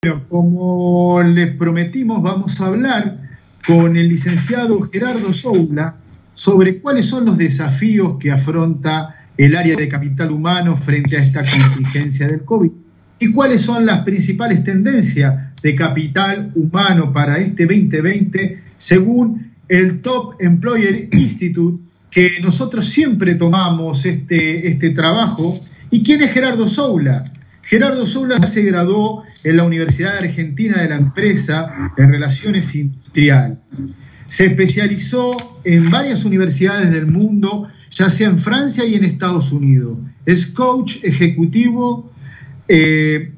Bueno, como les prometimos, vamos a hablar con el licenciado Gerardo Soula sobre cuáles son los desafíos que afronta el área de capital humano frente a esta contingencia del COVID y cuáles son las principales tendencias de capital humano para este 2020 según el Top Employer Institute, que nosotros siempre tomamos este, este trabajo. ¿Y quién es Gerardo Soula? Gerardo Soula se graduó en la Universidad Argentina de la Empresa en Relaciones Industriales. Se especializó en varias universidades del mundo, ya sea en Francia y en Estados Unidos. Es coach ejecutivo eh,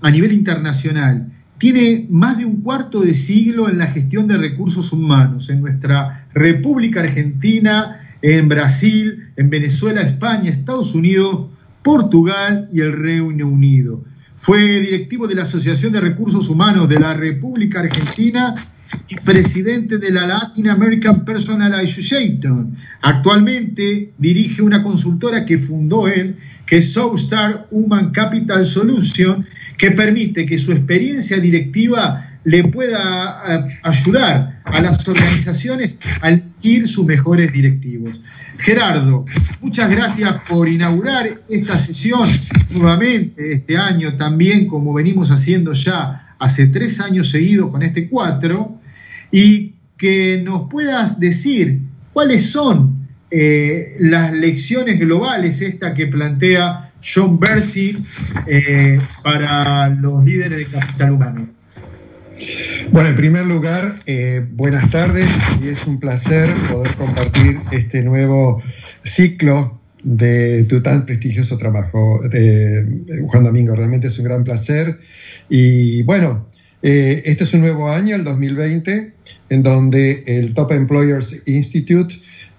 a nivel internacional. Tiene más de un cuarto de siglo en la gestión de recursos humanos en nuestra República Argentina, en Brasil, en Venezuela, España, Estados Unidos, Portugal y el Reino Unido. Fue directivo de la Asociación de Recursos Humanos de la República Argentina y presidente de la Latin American Personal Association. Actualmente dirige una consultora que fundó él, que es Southstar Human Capital Solution, que permite que su experiencia directiva le pueda eh, ayudar a las organizaciones a elegir sus mejores directivos. Gerardo, muchas gracias por inaugurar esta sesión nuevamente este año, también como venimos haciendo ya hace tres años seguidos con este cuatro, y que nos puedas decir cuáles son eh, las lecciones globales, esta que plantea John Bercy eh, para los líderes de capital humano. Bueno, en primer lugar, eh, buenas tardes y es un placer poder compartir este nuevo ciclo de tu tan prestigioso trabajo, de Juan Domingo. Realmente es un gran placer. Y bueno, eh, este es un nuevo año, el 2020, en donde el Top Employers Institute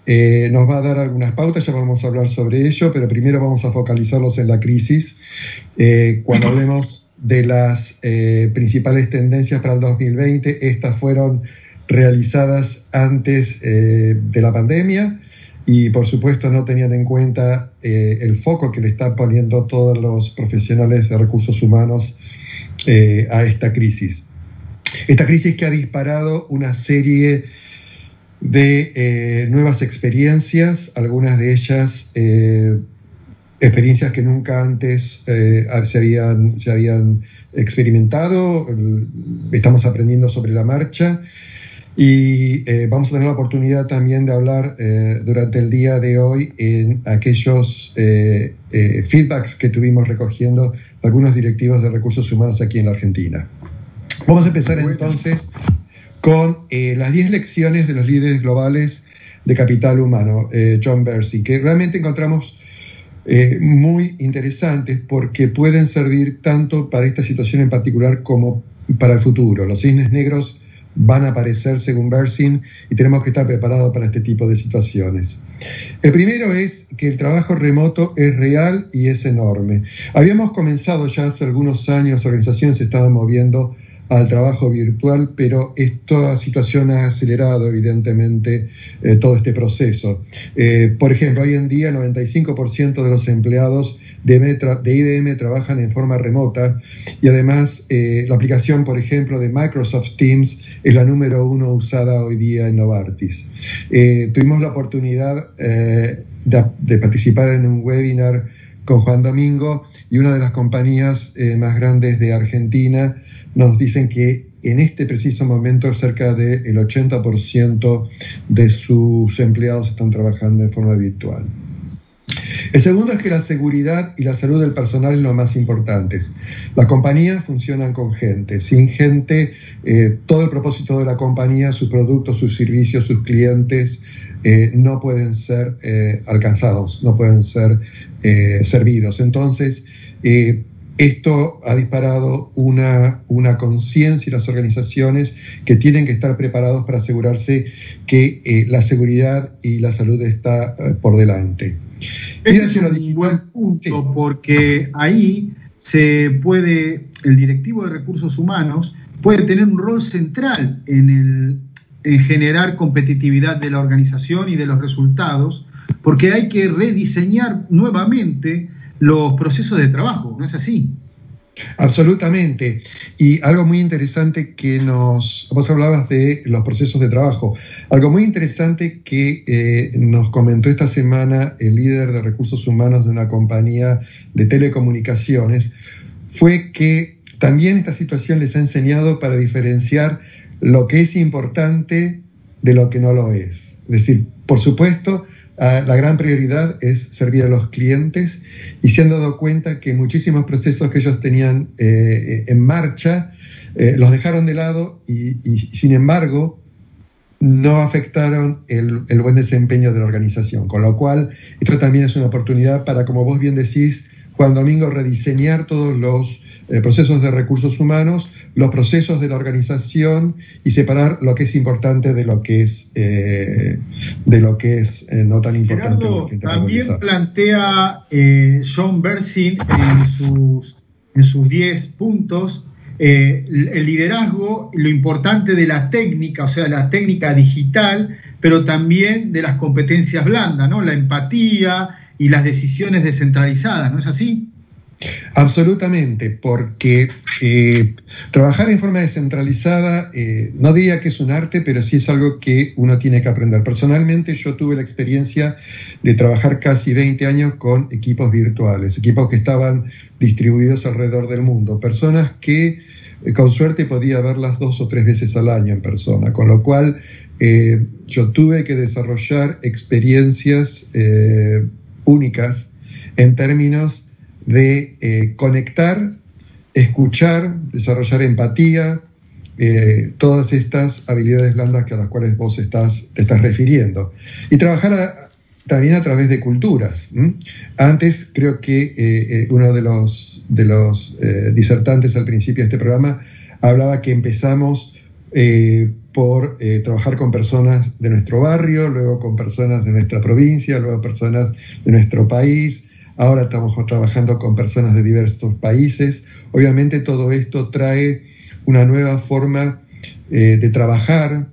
eh, nos va a dar algunas pautas, ya vamos a hablar sobre ello, pero primero vamos a focalizarlos en la crisis. cuando hablemos de las eh, principales tendencias para el 2020. Estas fueron realizadas antes eh, de la pandemia y por supuesto no tenían en cuenta eh, el foco que le están poniendo todos los profesionales de recursos humanos a esta crisis. Esta crisis que ha disparado una serie de nuevas experiencias, algunas de ellas experiencias que nunca antes eh, se, habían, se habían experimentado, estamos aprendiendo sobre la marcha y eh, vamos a tener la oportunidad también de hablar eh, durante el día de hoy en aquellos feedbacks que tuvimos recogiendo algunos directivos de recursos humanos aquí en la Argentina. Vamos a empezar entonces con las 10 lecciones de los líderes globales de capital humano, John Bersey, que realmente encontramos muy interesantes porque pueden servir tanto para esta situación en particular como para el futuro. Los cisnes negros van a aparecer según Bersin y tenemos que estar preparados para este tipo de situaciones. El primero es que el trabajo remoto es real y es enorme. Habíamos comenzado ya hace algunos años, organizaciones se estaban moviendo al trabajo virtual, pero esta situación ha acelerado evidentemente eh, todo este proceso. Eh, por ejemplo, hoy en día el 95% de los empleados de, de, IBM trabajan en forma remota y además eh, la aplicación, por ejemplo, de Microsoft Teams es la número uno usada hoy día en Novartis. tuvimos la oportunidad de participar en un webinar con Juan Domingo y una de las compañías más grandes de Argentina nos dicen que en este preciso momento cerca del 80% de sus empleados están trabajando en forma virtual. El segundo es que la seguridad y la salud del personal es lo más importante. Las compañías funcionan con gente. Sin gente, eh, todo el propósito de la compañía, sus productos, sus servicios, sus clientes, eh, no pueden ser eh, alcanzados, no pueden ser servidos. Entonces, esto ha disparado una, una conciencia y las organizaciones que tienen que estar preparados para asegurarse que eh, la seguridad y la salud está eh, por delante. Este es un buen punto porque ahí se puede, el directivo de recursos humanos puede tener un rol central en, el, en generar competitividad de la organización y de los resultados, porque hay que rediseñar nuevamente los procesos de trabajo, ¿no es así? Absolutamente. Y algo muy interesante que nos, vos hablabas de los procesos de trabajo, algo muy interesante que eh, nos comentó esta semana el líder de recursos humanos de una compañía de telecomunicaciones, fue que también esta situación les ha enseñado para diferenciar lo que es importante de lo que no lo es. Es decir, por supuesto, Ah, la gran prioridad es servir a los clientes y se han dado cuenta que muchísimos procesos que ellos tenían eh, en marcha eh, los dejaron de lado y, sin embargo no afectaron el, el, buen desempeño de la organización. Con lo cual, esto también es una oportunidad para, como vos bien decís, Juan Domingo, rediseñar todos los eh, procesos de recursos humanos los procesos de la organización y separar lo que es importante de lo que es eh, de lo que es eh, no tan importante. también plantea John Bersin en sus en sus 10 puntos el liderazgo, lo importante de la técnica, o sea, la técnica digital, pero también de las competencias blandas, ¿no? La empatía y las decisiones descentralizadas, ¿no es así? Absolutamente, porque eh, trabajar en forma descentralizada eh, no diría que es un arte, pero sí es algo que uno tiene que aprender. Personalmente yo tuve la experiencia de trabajar casi 20 años con equipos virtuales, equipos que estaban distribuidos alrededor del mundo, personas que eh, con suerte podía verlas dos o tres veces al año en persona, con lo cual yo tuve que desarrollar experiencias únicas en términos de eh, conectar, escuchar, desarrollar empatía, eh, todas estas habilidades blandas que a las cuales vos te estás refiriendo. Y trabajar también a través de culturas. Antes creo que eh, uno de los disertantes al principio de este programa hablaba que empezamos por trabajar con personas de nuestro barrio, luego con personas de nuestra provincia, luego personas de nuestro país, ahora estamos trabajando con personas de diversos países. Obviamente todo esto trae una nueva forma eh, de trabajar,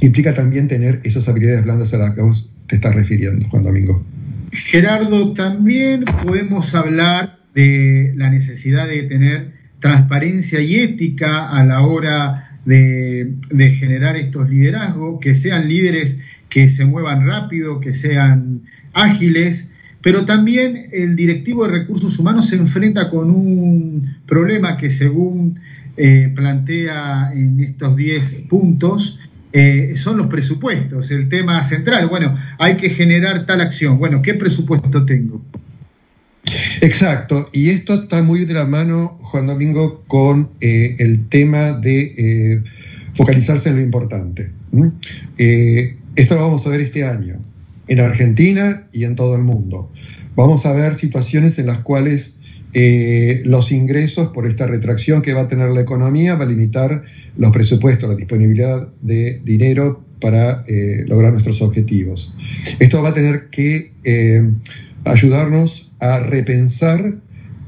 implica también tener esas habilidades blandas a las que vos te estás refiriendo, Juan Domingo. Gerardo, también podemos hablar de la necesidad de tener transparencia y ética a la hora de, generar estos liderazgos, que sean líderes que se muevan rápido, que sean ágiles, pero también el directivo de recursos humanos se enfrenta con un problema que según eh, plantea en estos 10 puntos, eh, son los presupuestos, el tema central. Bueno, hay que generar tal acción. Bueno, ¿qué presupuesto tengo? Exacto, y esto está muy de la mano, Juan Domingo, con eh, el tema de focalizarse en lo importante. esto lo vamos a ver este año en Argentina y en todo el mundo. Vamos a ver situaciones en las cuales eh, los ingresos por esta retracción que va a tener la economía va a limitar los presupuestos, la disponibilidad de dinero para eh, lograr nuestros objetivos. Esto va a tener que eh, ayudarnos a repensar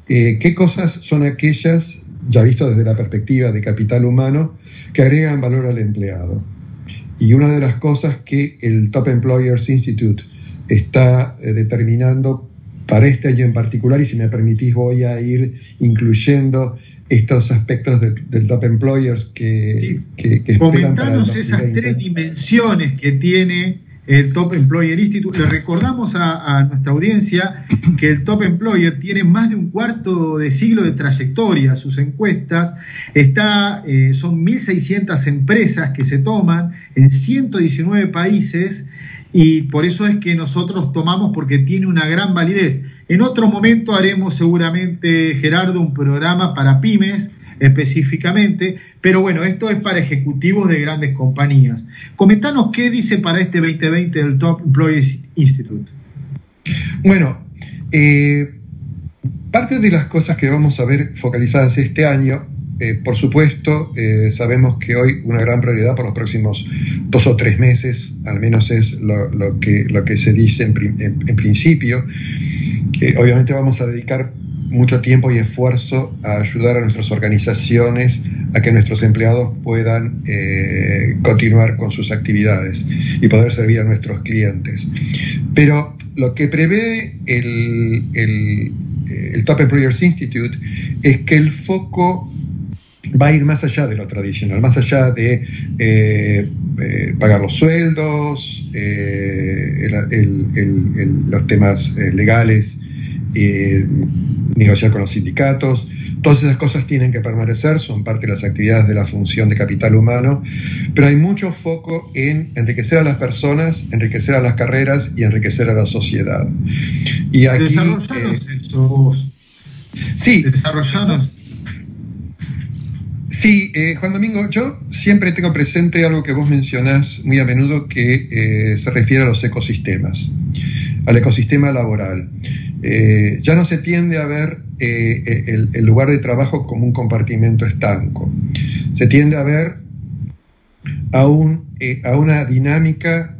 qué cosas son aquellas, ya visto desde la perspectiva de capital humano, que agregan valor al empleado. Y una de las cosas que el Top Employers Institute está eh, determinando para este año en particular, y si me permitís voy a ir incluyendo estos aspectos del Top Employers que, que, Comentanos esas tres dimensiones que tiene el Top Employer Institute. Le recordamos a, nuestra audiencia que el Top Employer tiene más de un cuarto de siglo de trayectoria. Sus encuestas está, eh, son 1.600 empresas que se toman en 119 países y por eso es que nosotros tomamos porque tiene una gran validez. En otro momento haremos seguramente, Gerardo, un programa para pymes específicamente, pero bueno, esto es para ejecutivos de grandes compañías. Comentanos qué dice para este 2020 el Top Employees Institute. Bueno, eh, parte de las cosas que vamos a ver focalizadas este año, eh, por supuesto, eh, sabemos que hoy una gran prioridad por los próximos dos o tres meses, al menos es lo, que, lo que se dice en, principio. obviamente vamos a dedicar mucho tiempo y esfuerzo a ayudar a nuestras organizaciones a que nuestros empleados puedan eh, continuar con sus actividades y poder servir a nuestros clientes. Pero lo que prevé el, el Top Employers Institute es que el foco va a ir más allá de lo tradicional, más allá de eh, eh, pagar los sueldos, eh, los temas legales, negociar con los sindicatos. Todas esas cosas tienen que permanecer, son parte de las actividades de la función de capital humano, pero hay mucho foco en enriquecer a las personas, enriquecer a las carreras y enriquecer a la sociedad. Y aquí, esos. Sí. Desarrollados Sí, eh, Juan Domingo, yo siempre tengo presente algo que vos mencionás muy a menudo que eh, se refiere a los ecosistemas, al ecosistema laboral. Eh, ya no se tiende a ver el, lugar de trabajo como un compartimento estanco, se tiende a ver a, a una dinámica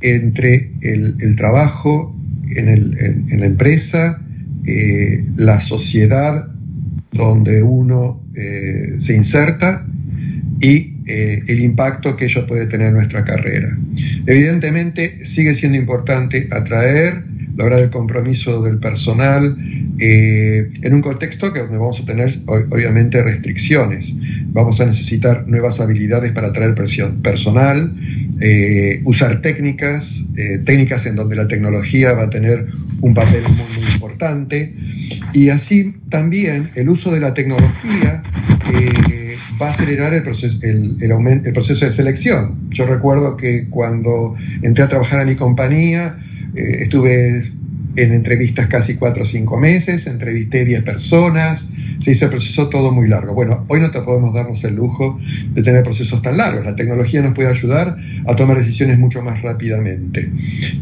entre el, trabajo en, en, la empresa, la sociedad donde uno eh, se inserta y eh, el impacto que ello puede tener en nuestra carrera. Evidentemente sigue siendo importante atraer, lograr el compromiso del personal eh, en un contexto que donde vamos a tener obviamente restricciones. Vamos a necesitar nuevas habilidades para atraer personal, usar técnicas, técnicas en donde la tecnología va a tener un papel muy, importante. Y así también el uso de la tecnología eh, va a acelerar el proceso, el, el, proceso de selección. Yo recuerdo que cuando entré a trabajar en mi compañía, eh, estuve en entrevistas casi cuatro o cinco meses, entrevisté 10 personas, se hizo el proceso todo muy largo. Bueno, hoy no te podemos darnos el lujo de tener procesos tan largos. La tecnología nos puede ayudar a tomar decisiones mucho más rápidamente.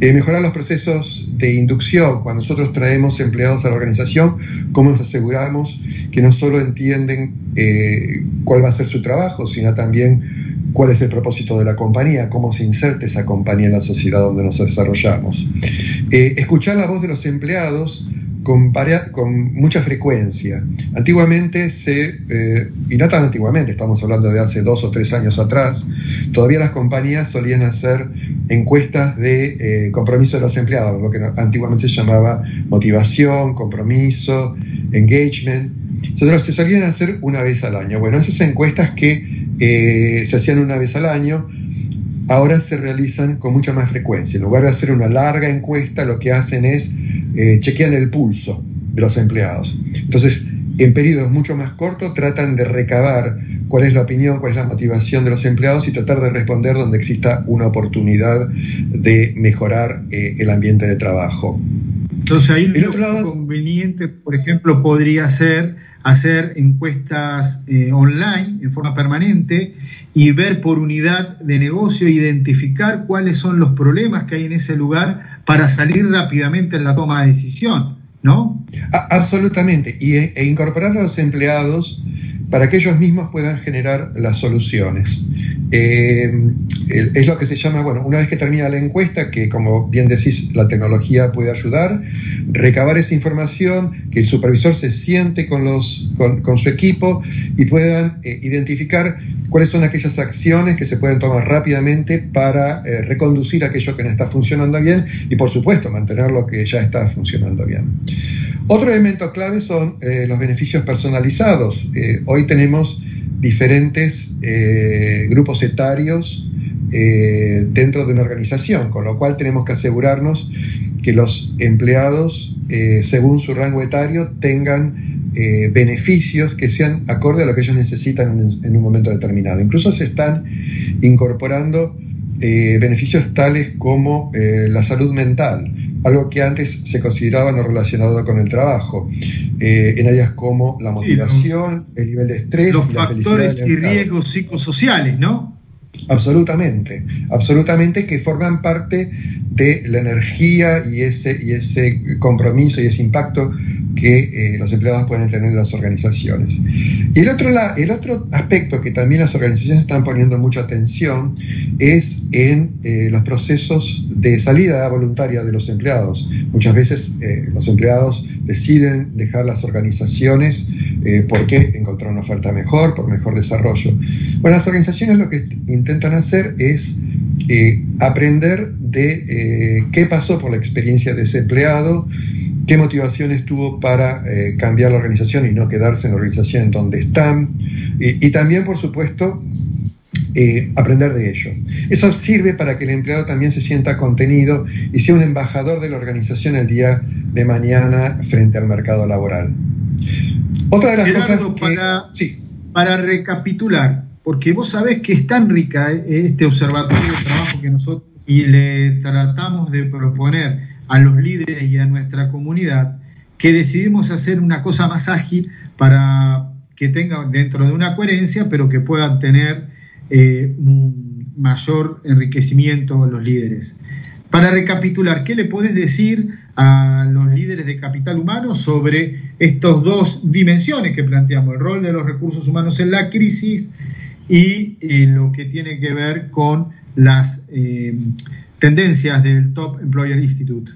Eh, mejorar los procesos de inducción. Cuando nosotros traemos empleados a la organización, ¿cómo nos aseguramos que no solo entienden eh, cuál va a ser su trabajo, sino también cuál es el propósito de la compañía, cómo se inserta esa compañía en la sociedad donde nos desarrollamos. Eh, escuchar la voz de los empleados con, mucha frecuencia. Antiguamente se, eh, y no tan antiguamente, estamos hablando de hace dos o tres años atrás, todavía las compañías solían hacer encuestas de eh, compromiso de los empleados, lo que antiguamente se llamaba motivación, compromiso, engagement. Entonces se solían hacer una vez al año. Bueno, esas encuestas que eh, se hacían una vez al año, ahora se realizan con mucha más frecuencia. En lugar de hacer una larga encuesta, lo que hacen es eh, chequean el pulso de los empleados. Entonces, en periodos mucho más cortos tratan de recabar cuál es la opinión, cuál es la motivación de los empleados y tratar de responder donde exista una oportunidad de mejorar eh, el ambiente de trabajo. Entonces ahí otro lado, conveniente, por ejemplo, podría ser hacer encuestas eh, online en forma permanente y ver por unidad de negocio, identificar cuáles son los problemas que hay en ese lugar para salir rápidamente en la toma de decisión, ¿no? absolutamente, y, e, e incorporar a los empleados para que ellos mismos puedan generar las soluciones. Eh, es lo que se llama, bueno, una vez que termina la encuesta, que como bien decís, la tecnología puede ayudar, recabar esa información, que el supervisor se siente con, los, con, su equipo y puedan eh, identificar cuáles son aquellas acciones que se pueden tomar rápidamente para eh, reconducir aquello que no está funcionando bien y, por supuesto, mantener lo que ya está funcionando bien. Otro elemento clave son los beneficios personalizados. hoy tenemos diferentes eh, grupos etarios eh, dentro de una organización, con lo cual tenemos que asegurarnos que los empleados, eh, según su rango etario, tengan beneficios que sean acorde a lo que ellos necesitan en un momento determinado. Incluso se están incorporando beneficios tales como la salud mental, algo que antes se consideraba no relacionado con el trabajo, eh, en áreas como la motivación, el nivel de estrés, los factores y riesgos psicosociales, ¿no? Absolutamente, absolutamente que forman parte de la energía y ese, y ese compromiso y ese impacto que eh, los empleados pueden tener en las organizaciones. Y el otro, el otro aspecto que también las organizaciones están poniendo mucha atención es en eh, los procesos de salida voluntaria de los empleados. Muchas veces eh, los empleados deciden dejar las organizaciones porque encontraron una oferta mejor, por mejor desarrollo. Bueno, las organizaciones lo que intentan hacer es aprender de qué pasó por la experiencia de ese empleado, qué motivaciones tuvo para eh, cambiar la organización y no quedarse en la organización en donde están. Y, también, por supuesto, eh, aprender de ello. Eso sirve para que el empleado también se sienta contenido y sea un embajador de la organización el día de mañana frente al mercado laboral. Otra de las cosas que... Para, sí. para recapitular, porque vos sabés que es tan rica eh, este observatorio de trabajo que nosotros y le tratamos de proponer a los líderes y a nuestra comunidad que decidimos hacer una cosa más ágil para que tenga dentro de una coherencia, pero que puedan tener eh, un mayor enriquecimiento los líderes. Para recapitular, ¿qué le podés decir a los líderes de capital humano sobre estas dos dimensiones que planteamos, el rol de los recursos humanos en la crisis y eh, lo que tiene que ver con las eh, tendencias del Top Employer Institute?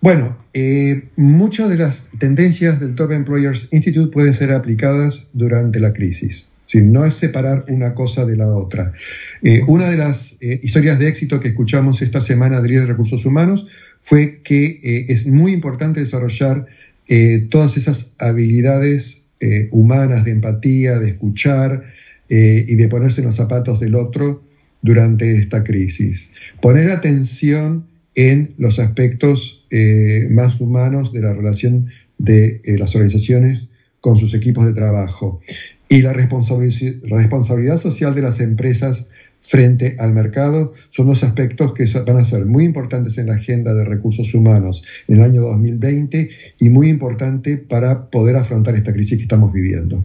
Bueno, eh, muchas de las tendencias del Top Employers Institute pueden ser aplicadas durante la crisis. Si no es separar una cosa de la otra. Eh, una de las eh, historias de éxito que escuchamos esta semana de de Recursos Humanos fue que es muy importante desarrollar todas esas habilidades humanas de empatía, de escuchar y de ponerse en los zapatos del otro durante esta crisis. Poner atención en los aspectos eh, más humanos de la relación de eh, las organizaciones con sus equipos de trabajo y la responsabilidad social de las empresas frente al mercado son dos aspectos que van a ser muy importantes en la agenda de recursos humanos en el año 2020 y muy importante para poder afrontar esta crisis que estamos viviendo.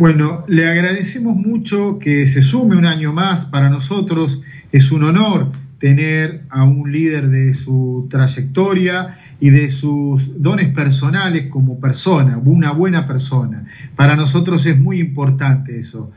Bueno, le agradecemos mucho que se sume un año más. Para nosotros es un honor tener a un líder de su trayectoria y de sus dones personales como persona, una buena persona. Para nosotros es muy importante eso.